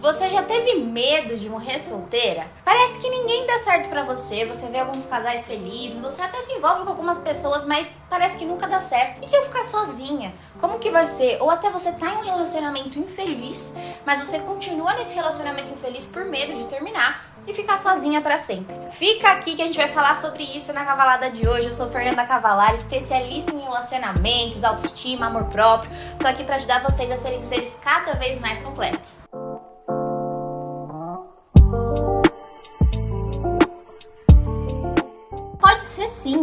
Você já teve medo de morrer solteira? Parece que ninguém dá certo para você, você vê alguns casais felizes, você até se envolve com algumas pessoas, mas parece que nunca dá certo. E se eu ficar sozinha? Como que vai ser? Ou até você tá em um relacionamento infeliz, mas você continua nesse relacionamento infeliz por medo de terminar e ficar sozinha para sempre. Fica aqui que a gente vai falar sobre isso na cavalada de hoje. Eu sou Fernanda Cavalar, especialista em relacionamentos, autoestima, amor próprio. Tô aqui para ajudar vocês a serem seres cada vez mais completos.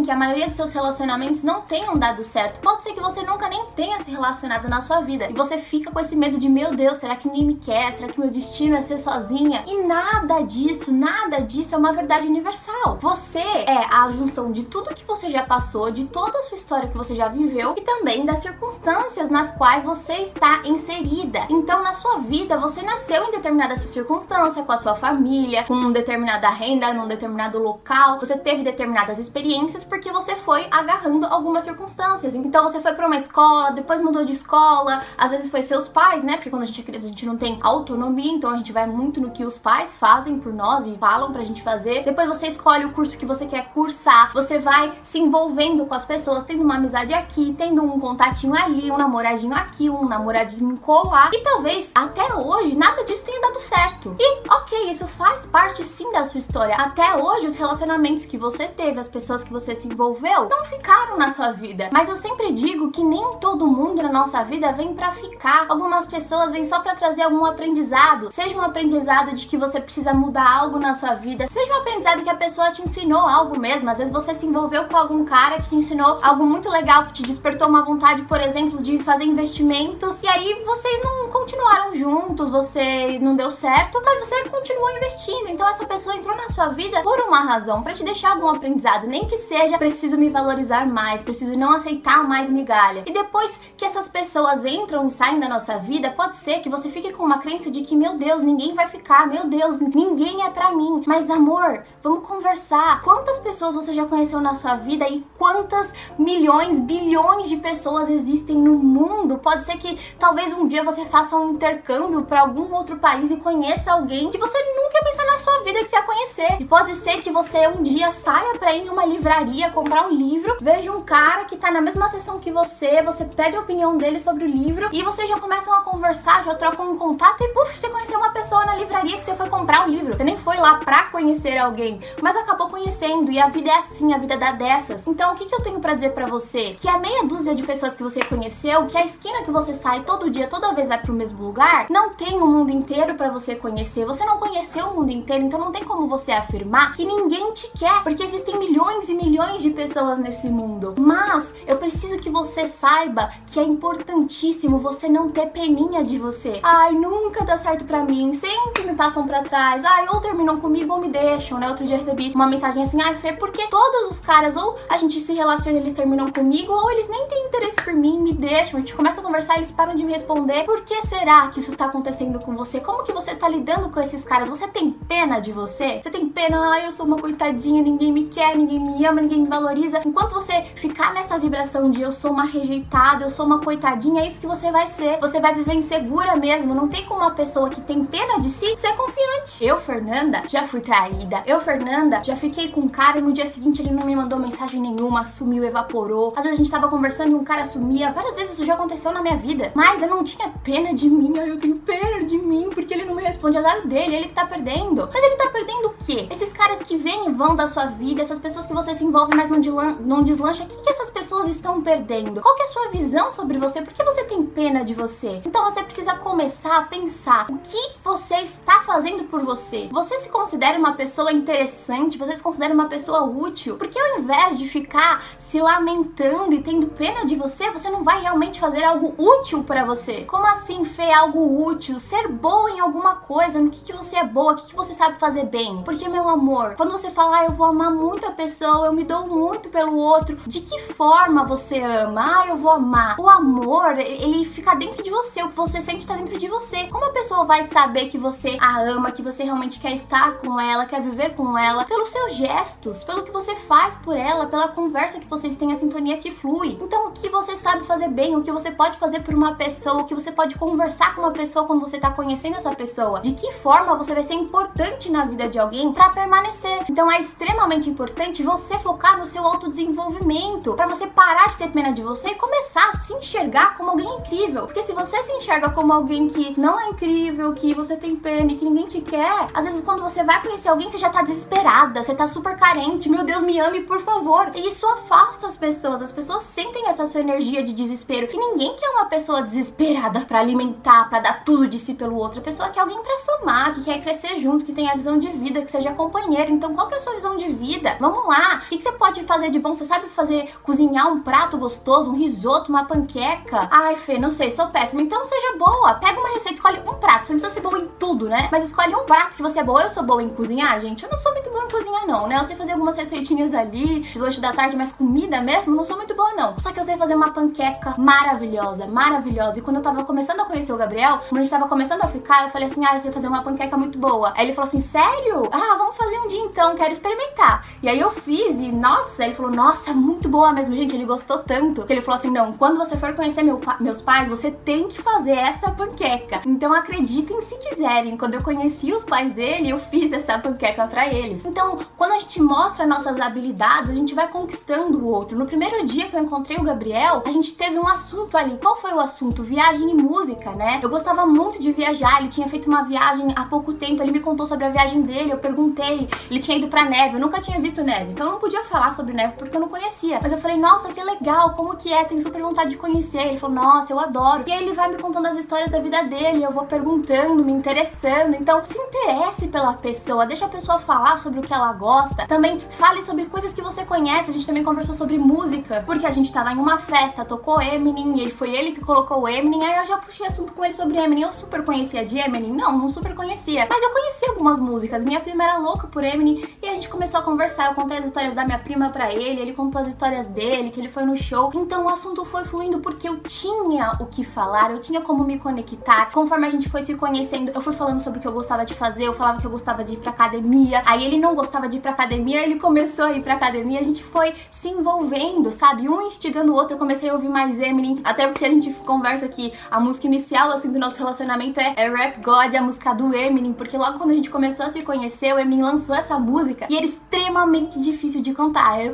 Que a maioria dos seus relacionamentos não tenham dado certo. Pode ser que você nunca nem tenha se relacionado na sua vida e você fica com esse medo de, meu Deus, será que ninguém me quer? Será que meu destino é ser sozinha? E nada disso, nada disso é uma verdade universal. Você é a junção de tudo que você já passou, de toda a sua história que você já viveu e também das circunstâncias nas quais você está inserida. Então, na sua vida, você nasceu em determinada circunstância, com a sua família, com determinada renda, num determinado local, você teve determinadas experiências experiências porque você foi agarrando algumas circunstâncias. Então você foi para uma escola, depois mudou de escola, às vezes foi seus pais, né? Porque quando a gente é criança a gente não tem autonomia, então a gente vai muito no que os pais fazem por nós e falam pra gente fazer. Depois você escolhe o curso que você quer cursar, você vai se envolvendo com as pessoas, tendo uma amizade aqui, tendo um contatinho ali, um namoradinho aqui, um namoradinho colar. E talvez até hoje nada disso tenha dado certo. E ok, isso faz parte sim da sua história. Até hoje os relacionamentos que você teve, as pessoas que você você envolveu não ficaram na sua vida. Mas eu sempre digo que nem todo mundo na nossa vida vem para ficar. Algumas pessoas vêm só para trazer algum aprendizado. Seja um aprendizado de que você precisa mudar algo na sua vida, seja um aprendizado que a pessoa te ensinou algo mesmo. Às vezes você se envolveu com algum cara que te ensinou algo muito legal, que te despertou uma vontade, por exemplo, de fazer investimentos. E aí vocês não continuaram juntos, você não deu certo, mas você continuou investindo. Então essa pessoa entrou na sua vida por uma razão, para te deixar algum aprendizado, nem que seja preciso me valorizar mais, preciso não aceitar mais migalha. E depois que essas pessoas entram e saem da nossa vida, pode ser que você fique com uma crença de que, meu Deus, ninguém vai ficar, meu Deus, ninguém é para mim. Mas amor, vamos conversar. Quantas pessoas você já conheceu na sua vida e quantas milhões, bilhões de pessoas existem no mundo? Pode ser que talvez um dia você faça um intercâmbio para algum outro país e conheça alguém que você nunca ia pensar na sua vida que você ia conhecer. E pode ser que você um dia saia para ir em uma livraria comprar um livro, veja um cara que tá na mesma sessão que você, você pede a opinião dele sobre o livro e vocês já começam a conversar, já trocam um contato e puf, você conheceu uma pessoa na livraria que você foi comprar um livro. Você nem foi lá pra conhecer alguém, mas acabou conhecendo e a vida é assim, a vida dá dessas. Então, o que, que eu tenho para dizer para você? Que a meia dúzia de pessoas que você conheceu, que a esquina que você sai todo dia, toda vez vai pro mesmo lugar, não tem o mundo inteiro para você conhecer. Você não conheceu o mundo inteiro, então não tem como você afirmar que ninguém te quer, porque existem milhões e milhões milhões de pessoas nesse mundo. Mas eu preciso que você saiba que é importantíssimo você não ter peninha de você. Ai, nunca dá certo para mim, sempre me passam para trás. Ai, ou terminam comigo ou me deixam, né? Outro dia recebi uma mensagem assim: "Ai, Fê, porque todos os caras ou a gente se relaciona, eles terminam comigo, ou eles nem têm interesse por mim, me deixam". A gente começa a conversar, eles param de me responder. Por que será que isso tá acontecendo com você? Como que você tá lidando com esses caras? Você tem pena de você? Você tem pena? Ai, eu sou uma coitadinha, ninguém me quer, ninguém me ama, ninguém me valoriza. Enquanto você ficar nessa vibração de eu sou uma rejeitada, eu sou uma coitadinha, é isso que você vai ser. Você vai viver insegura mesmo. Não tem como uma pessoa que tem pena de si ser confiante. Eu, Fernanda, já fui traída. Eu, Fernanda, já fiquei com um cara e no dia seguinte ele não me mandou mensagem nenhuma, sumiu, evaporou. Às vezes a gente tava conversando e um cara sumia. Várias vezes isso já aconteceu na minha vida. Mas eu não tinha pena de mim. Eu tenho pena de mim porque ele não me responde. Azar dele, ele que tá perdendo. Mas ele tá perdendo o quê? Esses caras que vêm e vão da sua vida, essas pessoas que você se envolve, mas não, não deslancha, o que, que essas pessoas estão perdendo? Qual que é a sua visão sobre você? Por que você tem pena de você? Então você precisa começar a pensar o que você está fazendo por você. Você se considera uma pessoa interessante? Você se considera uma pessoa útil? Porque ao invés de ficar se lamentando e tendo pena de você, você não vai realmente fazer algo útil para você. Como assim, Fê, algo útil? Ser boa em alguma coisa, no que, que você é boa, o que, que você sabe fazer bem. Porque, meu amor, quando você fala, ah, eu vou amar muito a pessoa, eu me dou muito pelo outro. De que forma você ama? Ah, eu vou amar. O amor, ele fica dentro de você. O que você sente tá dentro de você. Como a pessoa vai saber que você a ama, que você realmente quer estar com ela, quer viver com ela, pelos seus gestos, pelo que você faz por ela, pela conversa que vocês têm, a sintonia que flui. Então, o que você sabe fazer bem, o que você pode fazer por uma pessoa, o que você pode conversar com uma pessoa quando você tá conhecendo essa pessoa, de que forma você vai ser importante na vida de alguém para permanecer. Então, é extremamente importante você focar no seu autodesenvolvimento, para você parar de ter pena de você e começar a se enxergar como alguém incrível. Porque se você se enxerga como alguém que não é incrível, que você tem pena que ninguém te quer, às vezes quando você vai conhecer alguém, você já tá desesperada, você tá super carente, meu Deus, me ame, por favor. E isso afasta as pessoas. As pessoas sentem essa sua energia de desespero. E ninguém quer uma pessoa desesperada para alimentar, para dar tudo de si pelo outro. A pessoa quer alguém para somar, que quer crescer junto, que tenha visão de vida, que seja companheiro. Então, qual que é a sua visão de vida? Vamos lá. O que, que você pode fazer de bom? Você sabe fazer cozinhar um prato gostoso, um risoto, uma panqueca? Ai, Fê, não sei, sou péssima. Então seja boa. Pega uma receita, escolhe um prato. Você não precisa ser boa em tudo, né? Mas escolhe um prato que você é boa. Eu sou boa em cozinhar, gente. Eu não sou muito boa em cozinhar, não, né? Eu sei fazer algumas receitinhas ali, de lanche da tarde, mas comida mesmo, não sou muito boa, não. Só que eu sei fazer uma panqueca maravilhosa, maravilhosa. E quando eu tava começando a conhecer o Gabriel, quando a gente tava começando a ficar, eu falei assim: ah, eu sei fazer uma panqueca muito boa. Aí ele falou assim: sério? Ah, vamos fazer um dia então, quero experimentar. E aí eu fiz e, nossa, ele falou: nossa, muito boa mesmo, gente. Ele gostou tanto que ele falou assim: não, quando você for conhecer meu, meus pais, você tem que fazer essa panqueca. Então acreditem se quiserem. Quando eu conheci os pais dele, eu fiz essa panqueca para eles. Então, quando a gente mostra nossas habilidades, a gente vai conquistando o outro. No primeiro dia que eu encontrei o Gabriel, a gente teve um assunto ali. Qual foi o assunto? Viagem e música, né? Eu gostava muito de viajar. Ele tinha feito uma viagem há pouco tempo. Ele me contou sobre a viagem dele. Eu perguntei. Ele tinha ido pra neve. Eu nunca tinha visto neve. Então eu não podia falar sobre neve porque eu não conhecia. Mas eu falei, nossa, que legal. Como que é? Tenho super vontade de conhecer. Ele falou, nossa, eu adoro. E aí ele vai me contando as histórias da vida dele. Eu vou perguntando, me interessando. Então se interesse pela pessoa. Deixa a pessoa falar sobre o que ela gosta. Também fale sobre coisas que você conhece. A gente também conversou sobre música, porque a gente tava em uma festa, tocou Eminem, ele foi ele que colocou o Eminem, aí eu já puxei assunto com ele sobre Eminem. Eu super conhecia de Eminem? Não, não super conhecia. Mas eu conhecia algumas músicas. Minha prima era louca por Eminem, e a gente começou a conversar. Eu contei as histórias da minha prima para ele, ele contou as histórias dele, que ele foi no show. Então o assunto foi fluindo porque eu tinha o que falar, eu tinha como me conectar. Conforme a gente foi se conhecendo, eu fui falando sobre o que eu gostava de fazer, eu falava que eu gostava de ir pra academia. Aí ele não gostava de ir pra academia, ele começou a ir pra academia, a gente foi se envolvendo, sabe? Um instigando o outro, eu comecei a ouvir mais Eminem, até porque a gente conversa que a música inicial, assim, do nosso relacionamento é, é Rap God, a música do Eminem, porque logo quando a gente começou a se conhecer, o Eminem lançou essa música e era extremamente difícil de cantar. É...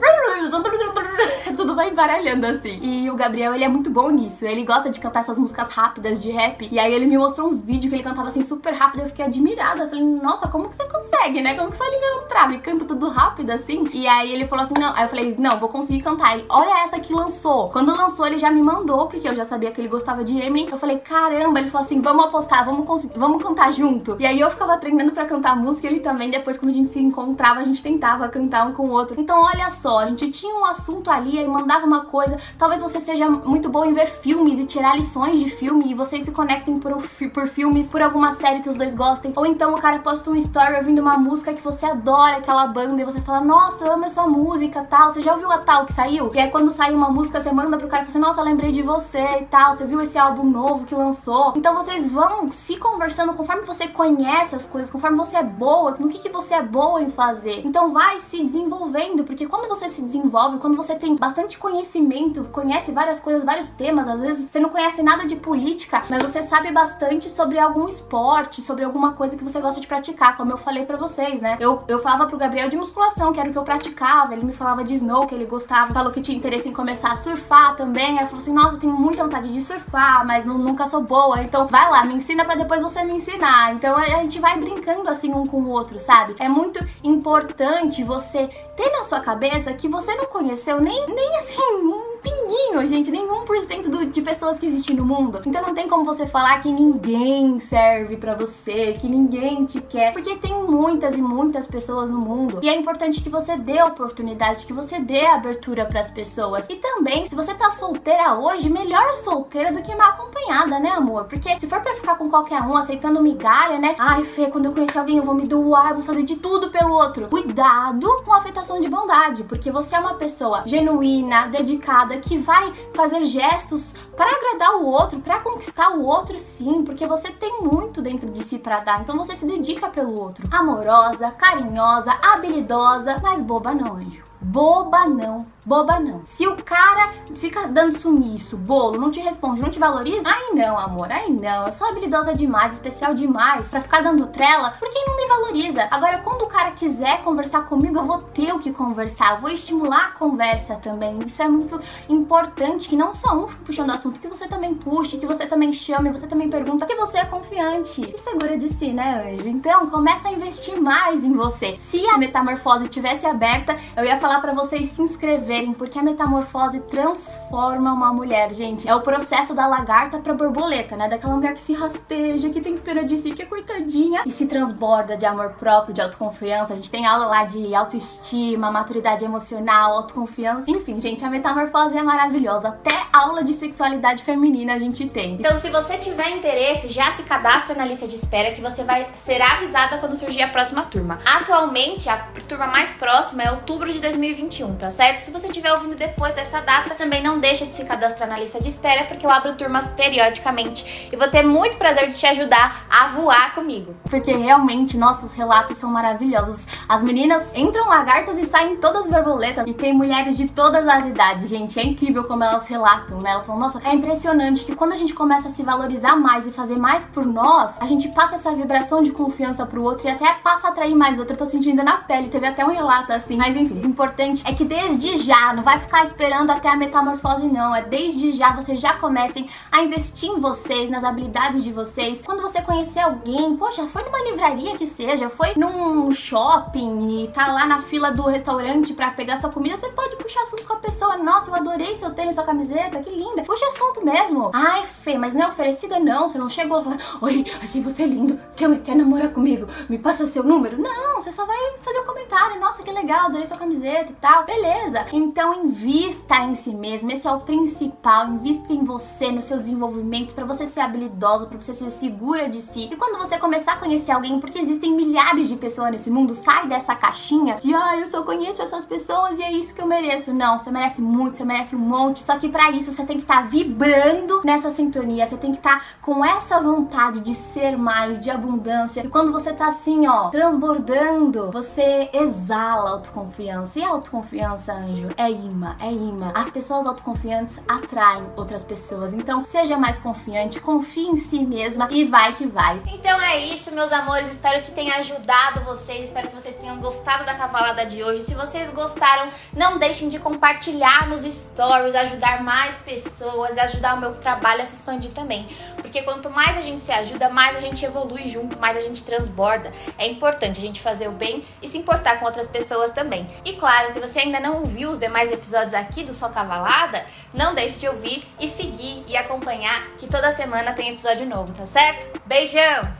Tudo vai embaralhando assim. E o Gabriel, ele é muito bom nisso. Ele gosta de cantar essas músicas rápidas de rap. E aí ele me mostrou um vídeo que ele cantava assim super rápido. Eu fiquei admirada. Falei, nossa, como que você consegue, né? Como que sua língua não trava? E canta tudo rápido assim. E aí ele falou assim: não. Aí eu falei, não, vou conseguir cantar. Ele, olha essa que lançou. Quando lançou, ele já me mandou, porque eu já sabia que ele gostava de Eminem. Eu falei, caramba, ele falou assim: vamos apostar, vamos conseguir, vamos cantar junto. E aí eu ficava treinando para cantar música, ele também. Depois, quando a gente se encontrava, a gente tentava cantar um com o outro. Então, olha só, a gente tinha um assunto ali, aí mandava uma coisa. Talvez você seja muito bom em ver filmes e tirar lições de filme e vocês se conectem por, por filmes, por alguma série que os dois gostem. Ou então o cara posta um story ouvindo uma música que você adora, aquela banda, e você fala, nossa, eu amo essa música tal. Você já ouviu a tal que saiu? E aí quando sai uma música, você manda pro cara e fala assim, nossa, lembrei de você e tal. Você viu esse álbum novo que lançou? Então vocês vão se conversando conforme você conhece as coisas, conforme você é boa, no que, que você é boa em fazer. Então vai se desenvolvendo, porque quando você se desenvolve, quando você tem bastante conhecimento, conhece várias coisas, vários temas, às vezes você não conhece nada de política, mas você sabe bastante sobre algum esporte, sobre alguma coisa que você gosta de praticar, como eu falei para vocês, né? Eu, eu falava pro Gabriel de musculação, que era o que eu praticava, ele me falava de snow, que ele gostava, falou que tinha interesse em começar a surfar também, aí falou assim, nossa, eu tenho muita vontade de surfar, mas não, nunca sou boa, então vai lá, me ensina para depois você me ensinar. Então a gente vai brincando assim um com o outro, sabe? É muito importante você ter na sua cabeça que você não conheceu nem, nem assim, um pinguinho, gente, nem 1% do, de pessoas que existem no mundo. Então não tem como você falar que ninguém serve para você, que ninguém te quer, porque tem muitas e muitas pessoas no mundo. E é importante que você dê oportunidade, que você dê abertura para as pessoas. E também, se você tá solteira hoje, melhor solteira do que mal acompanhada, né, amor? Porque se for para ficar com qualquer um aceitando migalha, né? Ai, Fê, quando eu conhecer alguém, eu vou me doar, eu vou fazer de tudo pelo outro. Cuidado com a afetação de bondade, porque você é uma pessoa genuína, dedicada, que vai fazer gestos para agradar o outro, para conquistar o outro, sim, porque você tem muito dentro de si para dar. Então você se dedica pelo outro. Amorosa, carinhosa, habilidosa, mas boba não, anjo. Boba não boba não. Se o cara fica dando sumiço, bolo, não te responde, não te valoriza, aí não, amor, aí não. Eu sou habilidosa demais, especial demais para ficar dando trela por quem não me valoriza. Agora, quando o cara quiser conversar comigo, eu vou ter o que conversar, vou estimular a conversa também. Isso é muito importante, que não só um fique puxando o assunto, que você também puxe, que você também chame, você também pergunta, que você é confiante e segura de si, né, anjo? Então, começa a investir mais em você. Se a metamorfose tivesse aberta, eu ia falar para vocês se inscrever verem porque a metamorfose transforma uma mulher, gente. É o processo da lagarta pra borboleta, né? Daquela mulher que se rasteja, que tem pena de si, que é coitadinha e se transborda de amor próprio, de autoconfiança. A gente tem aula lá de autoestima, maturidade emocional, autoconfiança. Enfim, gente, a metamorfose é maravilhosa. Até aula de sexualidade feminina a gente tem. Então, se você tiver interesse, já se cadastra na lista de espera que você vai ser avisada quando surgir a próxima turma. Atualmente, a turma mais próxima é outubro de 2021, tá certo? Se você estiver ouvindo depois dessa data, também não deixa de se cadastrar na lista de espera, porque eu abro turmas periodicamente e vou ter muito prazer de te ajudar a voar comigo. Porque realmente nossos relatos são maravilhosos. As meninas entram lagartas e saem todas borboletas. E tem mulheres de todas as idades, gente. É incrível como elas relatam, né? Elas falam, nossa, é impressionante que quando a gente começa a se valorizar mais e fazer mais por nós, a gente passa essa vibração de confiança pro outro e até passa a atrair mais outro. Eu tô sentindo na pele, teve até um relato assim. Mas enfim, o importante é que desde já não vai ficar esperando até a metamorfose não, é desde já vocês já comecem a investir em vocês, nas habilidades de vocês. Quando você conhecer alguém, poxa, foi numa livraria que seja, foi num shopping e tá lá na fila do restaurante para pegar sua comida, você pode puxar assunto com a pessoa. Nossa, eu adorei seu tênis, sua camiseta, que linda. Puxa assunto mesmo. Ai, Fê, mas não é oferecida não, você não chegou lá, oi, achei você lindo, quer, quer namorar comigo? Me passa seu número? Não, você só vai fazer um comentário, nossa, que legal, adorei sua camiseta e tal. Beleza. Então invista em si mesmo, esse é o principal. Invista em você, no seu desenvolvimento, para você ser habilidosa, para você ser segura de si. E quando você começar a conhecer alguém, porque existem milhares de pessoas nesse mundo, sai dessa caixinha de ah, eu só conheço essas pessoas e é isso que eu mereço. Não, você merece muito, você merece um monte. Só que para isso você tem que estar tá vibrando nessa sintonia, você tem que estar tá com essa vontade de ser mais, de abundância. E quando você tá assim, ó, transbordando, você exala autoconfiança. E a autoconfiança, anjo, é imã, é imã. As pessoas autoconfiantes atraem outras pessoas. Então, seja mais confiante, confie em si mesma e vai que vai. Então é isso, meus amores. Espero que tenha ajudado vocês. Espero que vocês tenham gostado da cavalada de hoje. Se vocês gostaram, não deixem de compartilhar nos stories, ajudar mais pessoas, ajudar o meu trabalho a se expandir também. Porque quanto mais a gente se ajuda, mais a gente evolui junto, mais a gente transborda. É importante a gente fazer o bem e se importar com outras pessoas também. E claro, se você ainda não ouviu os demais episódios aqui do Só Cavalada, não deixe de ouvir e seguir e acompanhar que toda semana tem episódio novo, tá certo? Beijão!